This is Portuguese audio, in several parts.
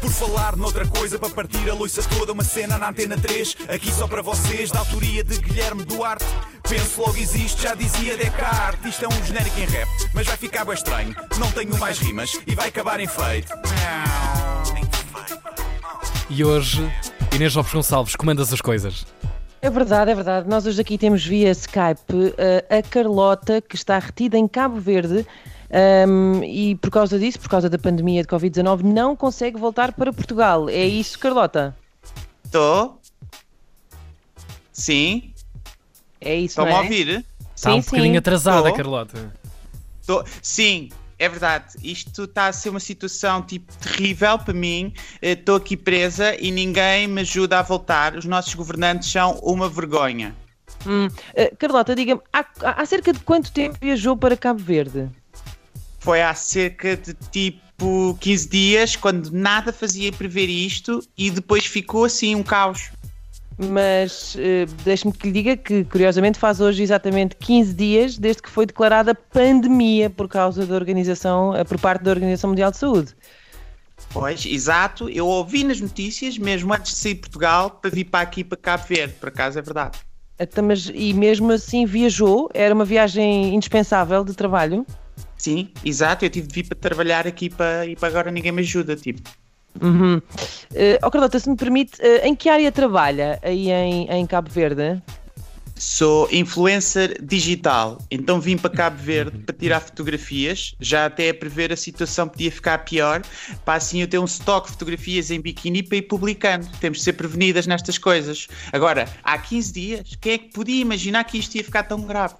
Por falar noutra coisa, para partir a loiça toda, uma cena na antena 3, aqui só para vocês, da autoria de Guilherme Duarte. Penso logo existe, já dizia Descartes. Isto é um genérico em rap, mas vai ficar bem estranho. Não tenho mais rimas e vai acabar em feito. E hoje, Inês Lopes Gonçalves, comandas as coisas. É verdade, é verdade. Nós hoje aqui temos via Skype uh, a Carlota, que está retida em Cabo Verde. Um, e por causa disso, por causa da pandemia de Covid-19, não consegue voltar para Portugal. É isso, Carlota? Estou. Sim. É isso, Estão-me não a é? ouvir? Está um bocadinho sim. atrasada, Tô. Carlota. Tô. Sim, é verdade. Isto está a ser uma situação tipo terrível para mim. Estou aqui presa e ninguém me ajuda a voltar. Os nossos governantes são uma vergonha. Hum. Uh, Carlota, diga-me, há, há há cerca de quanto tempo viajou para Cabo Verde? Foi há cerca de tipo 15 dias, quando nada fazia prever isto, e depois ficou assim um caos. Mas uh, deixe-me que lhe diga que, curiosamente, faz hoje exatamente 15 dias desde que foi declarada pandemia por causa da organização, uh, por parte da Organização Mundial de Saúde. Pois, exato. Eu ouvi nas notícias, mesmo antes de sair de Portugal, para vir para aqui, para Cabo Verde. Por acaso é verdade. Então, mas, e mesmo assim viajou? Era uma viagem indispensável de trabalho? Sim, exato. Eu tive de vir para trabalhar aqui para, e para agora ninguém me ajuda. Tipo, Uhum. Uh, oh, Carlota, se me permite, uh, em que área trabalha aí em, em Cabo Verde? sou influencer digital, então vim para Cabo Verde para tirar fotografias, já até a prever a situação podia ficar pior, para assim eu ter um estoque de fotografias em biquíni para ir publicando. Temos de ser prevenidas nestas coisas. Agora, há 15 dias, quem é que podia imaginar que isto ia ficar tão grave?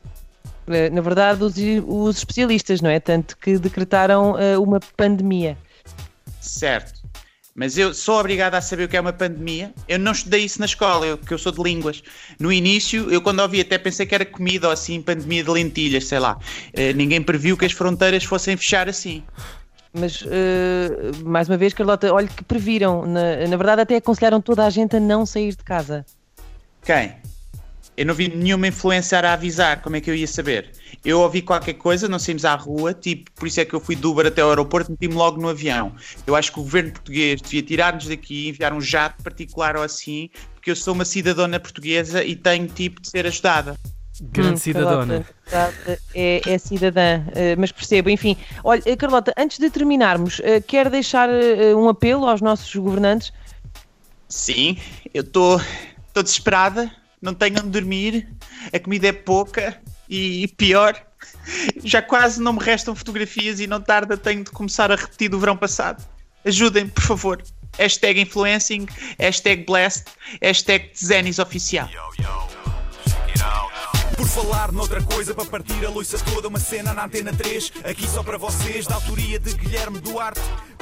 Uh, na verdade, os, os especialistas, não é? Tanto que decretaram uh, uma pandemia. Certo. Mas eu sou obrigado a saber o que é uma pandemia. Eu não estudei isso na escola, eu, porque eu sou de línguas. No início, eu quando ouvi até pensei que era comida ou assim, pandemia de lentilhas, sei lá. Eh, ninguém previu que as fronteiras fossem fechar assim. Mas, uh, mais uma vez, Carlota, olha que previram. Na, na verdade, até aconselharam toda a gente a não sair de casa. Quem? Eu não vi nenhuma influencer a avisar, como é que eu ia saber? Eu ouvi qualquer coisa, não saímos à rua, tipo, por isso é que eu fui de Uber até ao aeroporto, meti-me logo no avião. Eu acho que o governo português devia tirar-nos daqui, enviar um jato particular ou assim, porque eu sou uma cidadã portuguesa e tenho tipo de ser ajudada. Grande Hum, cidadona. Carlota, é, é cidadã, uh, mas percebo, enfim. Olha, uh, Carlota, antes de terminarmos, uh, quer deixar um apelo aos nossos governantes? Sim, eu estou desesperada, não tenho onde dormir, a comida é pouca e, pior, já quase não me restam fotografias e não tarda tenho de começar a repetir do verão passado. Ajudem, por favor. Hashtag influencing, hashtag blessed, hashtag Zenis oficial. Por falar noutra coisa, para partir a loiça toda, uma cena na antena 3, aqui só para vocês, da autoria de Guilherme Duarte.